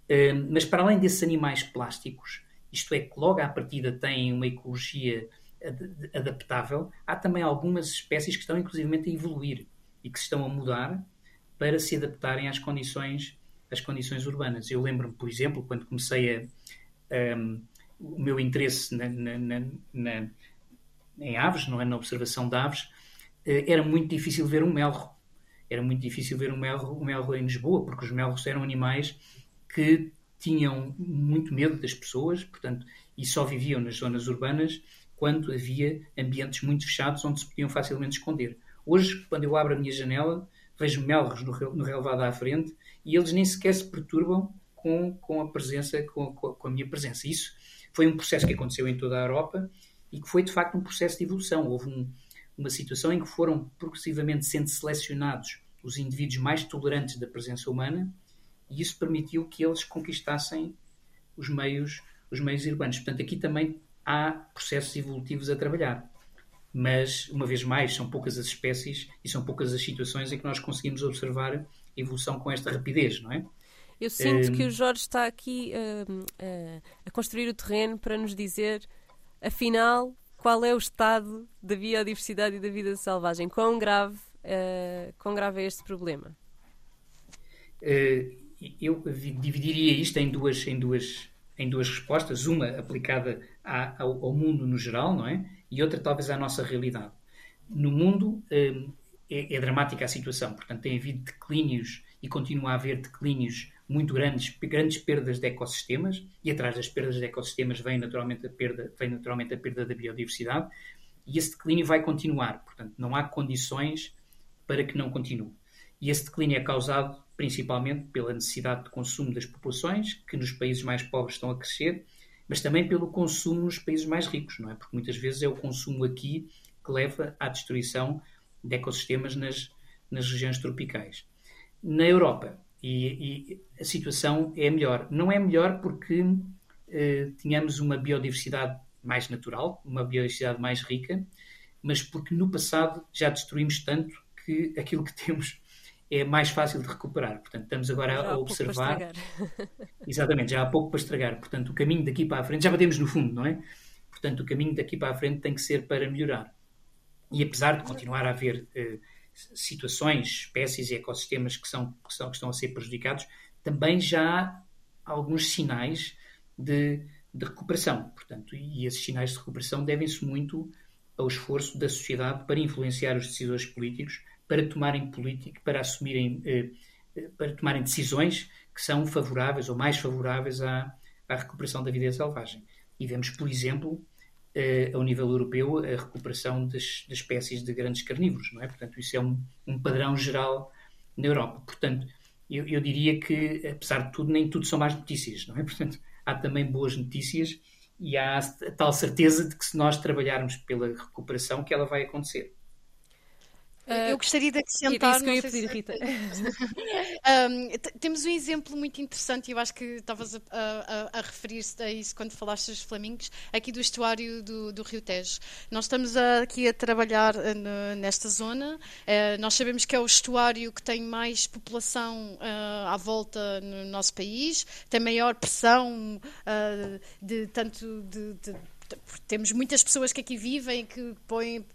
Uh, mas para além desses animais plásticos, isto é, que logo à partida têm uma ecologia ad adaptável, há também algumas espécies que estão inclusivamente a evoluir e que se estão a mudar para se adaptarem às condições, às condições urbanas. Eu lembro-me, por exemplo, quando comecei a, um, o meu interesse na, na, na, em aves, não é? na observação de aves, era muito difícil ver um melro. Era muito difícil ver um melro, um melro em Lisboa, porque os melros eram animais que tinham muito medo das pessoas, portanto, e só viviam nas zonas urbanas quando havia ambientes muito fechados onde se podiam facilmente esconder. Hoje, quando eu abro a minha janela, vejo melros no, no relevado à frente e eles nem sequer se perturbam com, com a presença, com, com, a minha presença. Isso foi um processo que aconteceu em toda a Europa e que foi de facto um processo de evolução. Houve um, uma situação em que foram progressivamente sendo selecionados os indivíduos mais tolerantes da presença humana e isso permitiu que eles conquistassem os meios, os meios urbanos. Portanto, aqui também há processos evolutivos a trabalhar. Mas, uma vez mais, são poucas as espécies e são poucas as situações em que nós conseguimos observar a evolução com esta rapidez, não é? Eu sinto um... que o Jorge está aqui uh, uh, a construir o terreno para nos dizer, afinal, qual é o estado da biodiversidade e da vida selvagem? Quão grave, uh, quão grave é este problema? Uh, eu dividiria isto em duas, em duas, em duas respostas, uma aplicada à, ao, ao, mundo no geral, não é? E outra talvez à nossa realidade. No mundo uh, é, é dramática a situação, portanto tem havido declínios e continua a haver declínios muito grandes, grandes perdas de ecossistemas, e atrás das perdas de ecossistemas vem naturalmente a perda, vem naturalmente a perda da biodiversidade, e esse declínio vai continuar. Portanto, não há condições para que não continue. E esse declínio é causado principalmente pela necessidade de consumo das populações, que nos países mais pobres estão a crescer, mas também pelo consumo nos países mais ricos, não é? Porque muitas vezes é o consumo aqui que leva à destruição de ecossistemas nas, nas regiões tropicais. Na Europa, e, e, a situação é melhor. Não é melhor porque eh, tínhamos uma biodiversidade mais natural, uma biodiversidade mais rica, mas porque no passado já destruímos tanto que aquilo que temos é mais fácil de recuperar. Portanto, estamos agora já a observar. Exatamente, já há pouco para estragar. Portanto, o caminho daqui para a frente, já batemos no fundo, não é? Portanto, o caminho daqui para a frente tem que ser para melhorar. E apesar de continuar a haver eh, situações, espécies e ecossistemas que, são, que, são, que estão a ser prejudicados, também já há alguns sinais de, de recuperação. Portanto, e esses sinais de recuperação devem-se muito ao esforço da sociedade para influenciar os decisores políticos, para tomarem política, para assumirem, eh, eh, para tomarem decisões que são favoráveis ou mais favoráveis à, à recuperação da vida selvagem. E vemos, por exemplo, uh, ao nível europeu, a recuperação das, das, espécies de grandes carnívoros, não é? Portanto, isso é um, um padrão geral na Europa. Portanto, eu, eu, diria que, apesar de tudo, nem tudo são más notícias, não é? Portanto, há também boas notícias e há a tal certeza de que se nós trabalharmos pela recuperação, que ela vai acontecer. Uh, eu gostaria de acrescentar. Isso que eu ia pedir, Rita. um, temos um exemplo muito interessante, e eu acho que estavas a, a, a referir-se a isso quando falaste dos flamingos, aqui do estuário do, do Rio Tejo. Nós estamos aqui a trabalhar uh, no, nesta zona, uh, nós sabemos que é o estuário que tem mais população uh, à volta no nosso país, tem maior pressão de tanto de, de temos muitas pessoas que aqui vivem que põem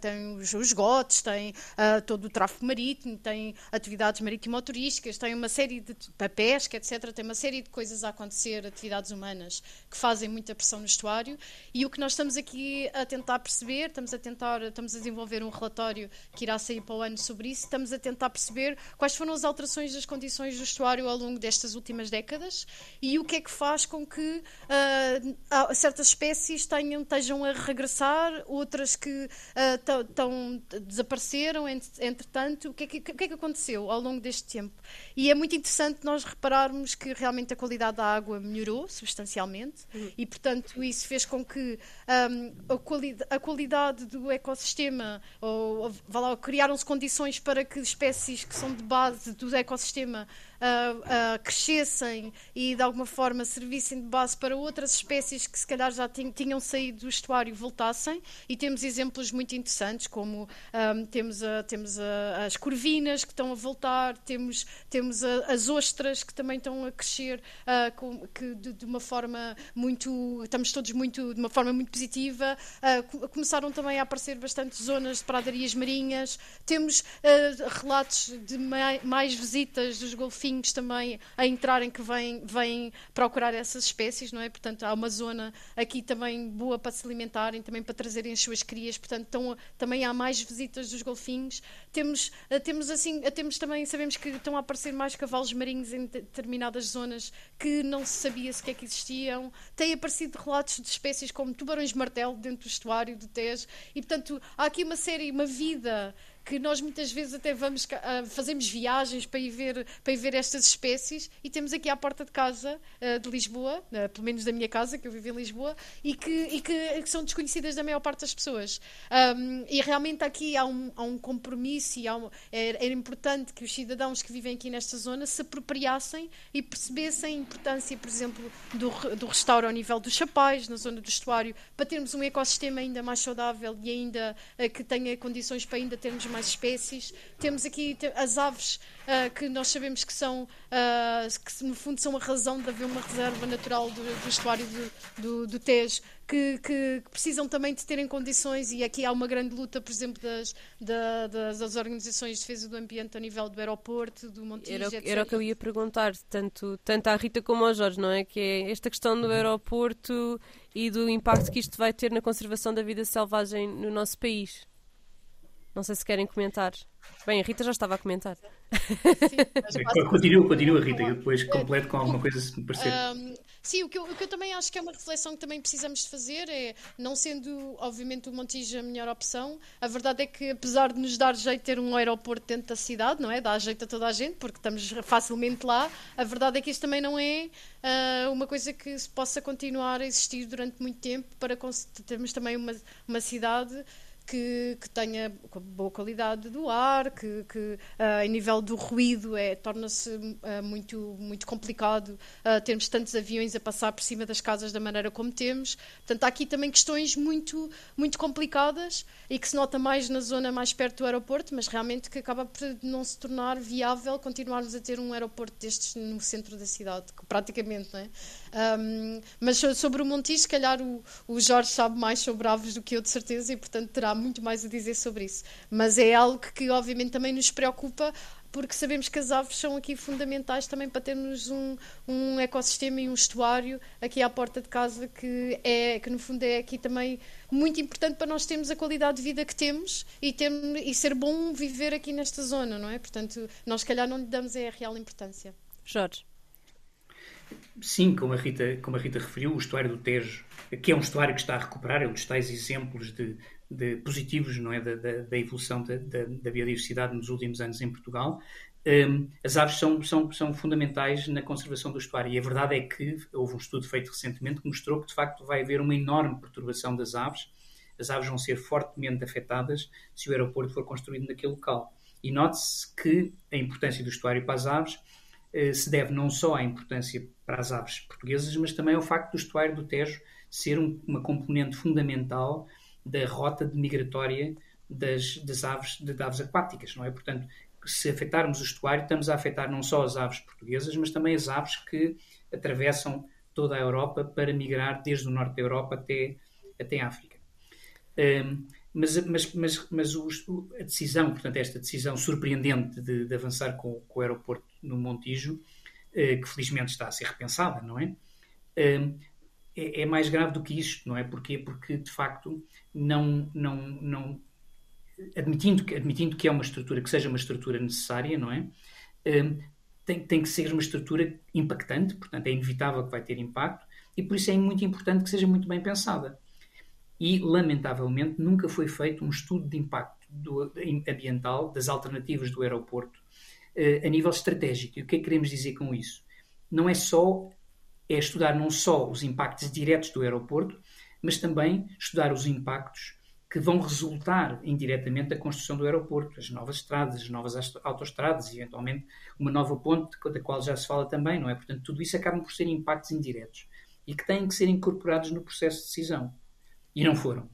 têm os esgotos, têm uh, todo o tráfego marítimo, têm atividades marítimo-turísticas, têm uma série de da pesca, etc. Tem uma série de coisas a acontecer, atividades humanas que fazem muita pressão no estuário. E o que nós estamos aqui a tentar perceber, estamos a tentar, estamos a desenvolver um relatório que irá sair para o ano sobre isso, estamos a tentar perceber quais foram as alterações das condições do estuário ao longo destas últimas décadas e o que é que faz com que uh, certas espécies tenham, estejam a regressar, outras que uh, tão, desapareceram, entretanto. O que, é que, o que é que aconteceu ao longo deste tempo? E é muito interessante nós repararmos que realmente a qualidade da água melhorou substancialmente uhum. e, portanto, isso fez com que um, a, quali a, qualidade do ecossistema, ou, ou criaram-se condições para que espécies que são de base do ecossistema uh, uh, crescessem e de alguma forma servissem de base para outras espécies que se calhar já tinham saído do estuário voltassem. E temos exemplos muito interessantes como um, temos, a, temos a, as corvinas que estão a voltar, temos, temos a, as ostras que também estão a crescer uh, com, que de, de, uma forma muito, estamos todos muito, de uma forma muito positiva, começaram também a aparecer bastantes zonas de pradarias marinhas, temos relatos de mai, mais visitas dos golfinhos golfinhos também a entrarem que vêm, vêm procurar essas espécies, não é? Portanto, há uma zona aqui também boa para se alimentarem, também para trazerem as suas crias, portanto, tão, também há mais visitas dos golfinhos. Temos, eh, temos assim, eh, temos também, sabemos que estão a aparecer mais cavalos marinhos em determinadas zonas que não se sabia sequer que existiam. Tem aparecido relatos de espécies como tubarões-martelo dentro do estuário do Tejo e, portanto, há aqui uma série, uma vida que nós muitas vezes até vamos uh, fazemos viagens para ir ver para ir ver estas espécies e temos aqui à porta de casa uh, de Lisboa, uh, pelo menos da minha casa que eu vivo em Lisboa e que, e que, que são desconhecidas da maior parte das pessoas. Um, e realmente aqui há um, há um compromisso e um, era, era, importante que os cidadãos que vivem aqui nesta zona se apropriassem e percebessem a importância, por exemplo, do, do restauro ao nível dos chapais, na zona do estuário, para termos um ecossistema ainda mais saudável e ainda que tenha condições para ainda termos mais mais espécies. Temos aqui as aves uh, que nós sabemos que são, uh, que no fundo são a razão de haver uma reserva natural do, do estuário do, do, do Tejo, que, que, que, precisam também de terem condições, e aqui há uma grande luta, por exemplo, das, da, das, das, organizações de defesa do ambiente a nível do aeroporto, do Montijo, era, etc. Era o que eu ia perguntar, tanto, tanto à Rita como ao Jorge, não é? Que é esta questão do aeroporto e do impacto que isto vai ter na conservação da vida selvagem no nosso país. Não sei se querem comentar. Bem, a Rita já estava a comentar. Sim, continua, continua, Rita, eu depois completo com alguma coisa se me parecer. Um, sim, o que, eu, o que, eu, também acho que é uma reflexão que também precisamos de fazer é, não sendo, obviamente, o Montijo a melhor opção, a verdade é que, apesar de nos dar jeito ter um aeroporto dentro da cidade, não é? Dá jeito a toda a gente, porque estamos facilmente lá, a verdade é que isto também não é uh, uma coisa que possa continuar a existir durante muito tempo para termos também uma, uma cidade que, que tenha boa qualidade do ar, que, que uh, em nível do ruído é, torna-se uh, muito, muito complicado uh, termos tantos aviões a passar por cima das casas da maneira como temos. Portanto, há aqui também questões muito, muito complicadas e que se nota mais na zona mais perto do aeroporto, mas realmente que acaba por não se tornar viável continuarmos a ter um aeroporto destes no centro da cidade, praticamente, não é? Um, mas sobre o Montijo, se calhar o, o Jorge sabe mais sobre aves do que eu, de certeza, e portanto terá muito mais a dizer sobre isso. Mas é algo que, obviamente, também nos preocupa, porque sabemos que as aves são aqui fundamentais também para termos um, um ecossistema e um estuário aqui à porta de casa que é que no fundo é aqui também muito importante para nós termos a qualidade de vida que temos e, ter, e ser bom viver aqui nesta zona, não é? Portanto, nós se calhar não lhe damos a real importância. Jorge. Sim, como a, Rita, como a Rita referiu, o estuário do Tejo, que é um estuário que está a recuperar, é um dos tais exemplos de, de positivos não é, da, da, da evolução da, da, biodiversidade nos últimos anos em Portugal. Um, as aves são, são, são fundamentais na conservação do estuário e a verdade é que houve um estudo feito recentemente que mostrou que de facto vai haver uma enorme perturbação das aves. As aves vão ser fortemente afetadas se o aeroporto for construído naquele local. E note-se que a importância do estuário para as aves se deve não só à importância para as aves portuguesas, mas também ao facto do estuário do Tejo ser um, uma componente fundamental da rota de migratória das, das aves, de, de aves aquáticas, não é? Portanto, se afetarmos o estuário, estamos a afetar não só as aves portuguesas, mas também as aves que atravessam toda a Europa para migrar desde o norte da Europa até, até a África. Um, mas, mas, mas, mas o, a decisão, portanto, esta decisão surpreendente de, de avançar com, com, o aeroporto no Montijo, eh, que felizmente está a ser repensada, não é? é? é? mais grave do que isto, não é? Porquê? Porque, de facto, não, não, não admitindo, que, admitindo que é uma estrutura, que seja uma estrutura necessária, não é? tem, tem que ser uma estrutura impactante, portanto, é inevitável que vai ter impacto, e por isso é muito importante que seja muito bem pensada e, lamentavelmente, nunca foi feito um estudo de impacto do, ambiental das alternativas do aeroporto a nível estratégico. E o que é que queremos dizer com isso? Não é só é estudar não só os impactos diretos do aeroporto, mas também estudar os impactos que vão resultar indiretamente da construção do aeroporto, as novas estradas, as novas autoestradas eventualmente, uma nova ponte, da qual já se fala também, não é? Portanto, tudo isso acaba por ser impactos indiretos e que têm que ser incorporados no processo de decisão. E não foram.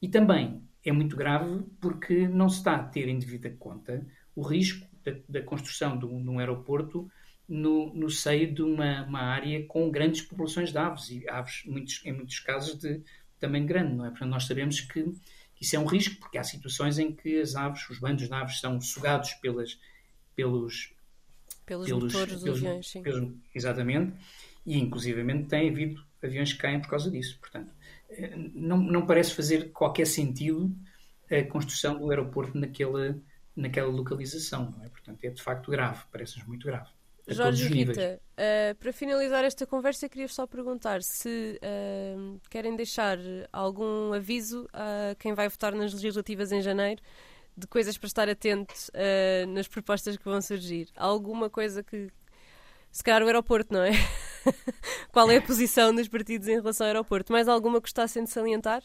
E também é muito grave porque não se está a ter em devida conta o risco da, da construção de um, de um aeroporto no, no, seio de uma, uma, área com grandes populações de aves, e aves muitos, em muitos casos de tamanho grande, não é? Portanto, nós sabemos que, que, isso é um risco, porque há situações em que as aves, os bandos de aves são sugados pelas, pelos, pelos, pelos motores dos aviões, sim. Pelos, exatamente, e inclusivamente tem havido aviões que caem por causa disso. Portanto, não, não parece fazer qualquer sentido a construção do aeroporto naquela, naquela localização, não é? Portanto, é de facto grave, parece-nos muito grave. Jorge e Rita, uh, para finalizar esta conversa, queria só perguntar se uh, querem deixar algum aviso a quem vai votar nas legislativas em janeiro de coisas para estar atento uh, nas propostas que vão surgir. Alguma coisa que. Se calhar o aeroporto, não é? Qual é a posição dos partidos em relação ao aeroporto? Mais alguma que gostassem de salientar?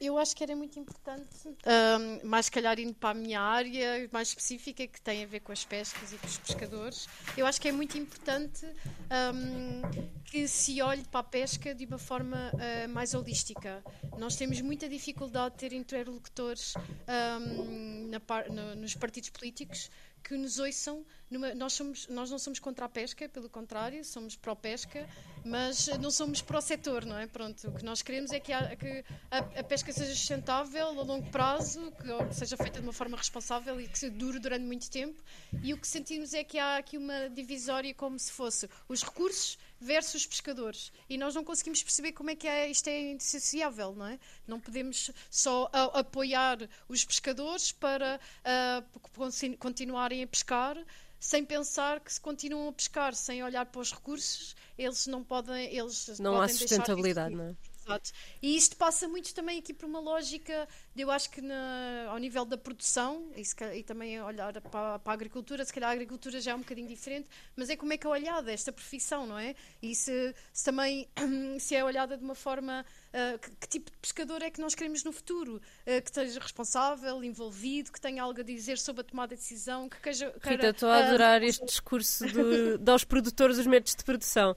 Eu acho que era muito importante, um, mais calhar indo para a minha área mais específica, que tem a ver com as pescas e com os pescadores, eu acho que é muito importante um, que se olhe para a pesca de uma forma uh, mais holística. Nós temos muita dificuldade de ter interlocutores um, na, no, nos partidos políticos que nos ouçam. Numa, nós, somos, nós não somos contra a pesca, pelo contrário, somos pró-pesca, mas não somos pró-setor, não é? Pronto, o que nós queremos é que, a, que a, a, pesca seja sustentável a longo prazo, que, que seja feita de uma forma responsável e que dure durante muito tempo. E o que sentimos é que há aqui uma divisória como se fosse os recursos versus pescadores. E nós não conseguimos perceber como é que é, isto é indissociável, não é? Não podemos só a, apoiar os pescadores para uh, continuarem a pescar sem pensar que se continuam a pescar sem olhar para os recursos, eles não podem, eles não podem há sustentabilidade, não é? Exato. E isto passa muito também aqui por uma lógica, de, eu acho que na, ao nível da produção, e, se, e também olhar para, para, a agricultura, se calhar a agricultura já é um bocadinho diferente, mas é como é que é olhada esta profissão, não é? E se, se também se é olhada de uma forma Uh, que, que, tipo de pescador é que nós queremos no futuro? Uh, que esteja responsável, envolvido, que tenha algo a dizer sobre a tomada de decisão, que queja. Rita, estou a adorar uh, este discurso de, dos produtores dos métodos de produção.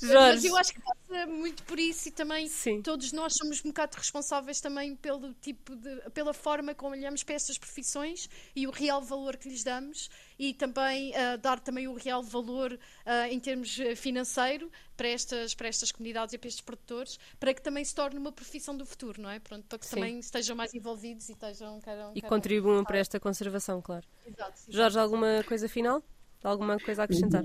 Jorge. Mas eu acho que passa muito por isso e também Sim. todos nós somos um bocado responsáveis também pelo tipo de, pela forma como olhamos para estas profissões e o real valor que lhes damos e também uh, dar também o real valor uh, em termos eh, financeiro para estas, para estas comunidades e para estes produtores, para que também se torne uma profissão do futuro, não é? Pronto, para que Sim. também estejam mais envolvidos e estejam queiram, e contribuam para esta conservação, claro. Exato, exato, Jorge, alguma coisa final? Alguma coisa a acrescentar?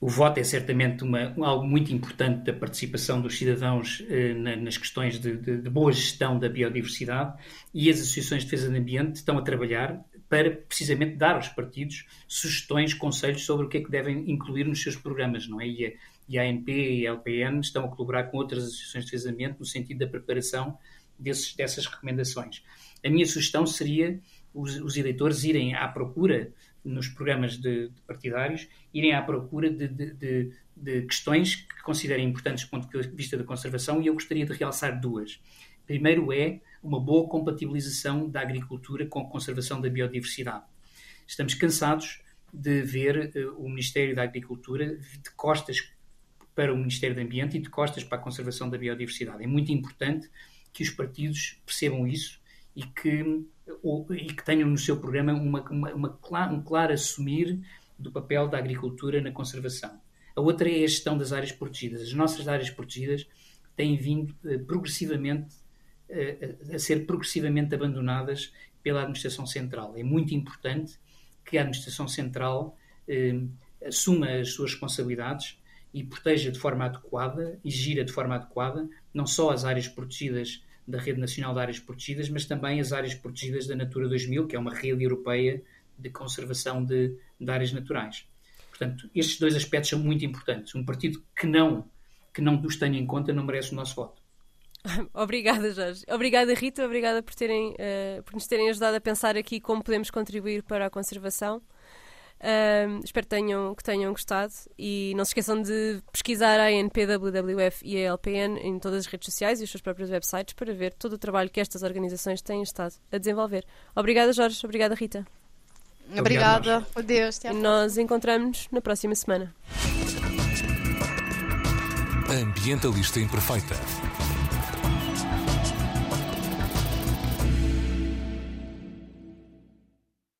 O voto é certamente uma, algo muito importante da participação dos cidadãos eh, na, nas questões de, de, de, boa gestão da biodiversidade e as associações de defesa do ambiente estão a trabalhar para precisamente dar aos partidos sugestões, conselhos sobre o que é que devem incluir nos seus programas, não é? E a, e a ANP e a LPN estão a colaborar com outras associações de defesa no sentido da preparação desses, dessas recomendações. A minha sugestão seria os, os eleitores irem à procura nos programas de, de partidários, irem à procura de, de, de, questões que considerem importantes do ponto de vista da conservação e eu gostaria de realçar duas. Primeiro é uma boa compatibilização da agricultura com a conservação da biodiversidade. Estamos cansados de ver uh, o Ministério da Agricultura de costas para o Ministério do Ambiente e de costas para a conservação da biodiversidade. É muito importante que os partidos percebam isso e que, ou, e que tenham no seu programa uma, uma, uma, um claro assumir do papel da agricultura na conservação. A outra é a gestão das áreas protegidas. As nossas áreas protegidas têm vindo uh, progressivamente uh, a ser progressivamente abandonadas pela administração central. É muito importante que a administração central uh, assuma as suas responsabilidades e proteja de forma adequada e gira de forma adequada não só as áreas protegidas da Rede Nacional de Áreas Protegidas, mas também as áreas protegidas da Natura 2000, que é uma rede europeia de conservação de, de áreas naturais. Portanto, estes dois aspectos são muito importantes. Um partido que não que não os tenha em conta não merece o nosso voto. Obrigada, Jorge. Obrigada, Rita. Obrigada por, terem, uh, por nos terem ajudado a pensar aqui como podemos contribuir para a conservação. Uh, espero que tenham, que tenham gostado e não se esqueçam de pesquisar a ANP, WWF e a LPN em todas as redes sociais e os seus próprios websites para ver todo o trabalho que estas organizações têm estado a desenvolver. Obrigada, Jorge. Obrigada, Rita. Obrigada. Adeus. E nós encontramos-nos na próxima semana. Ambientalista Imperfeita.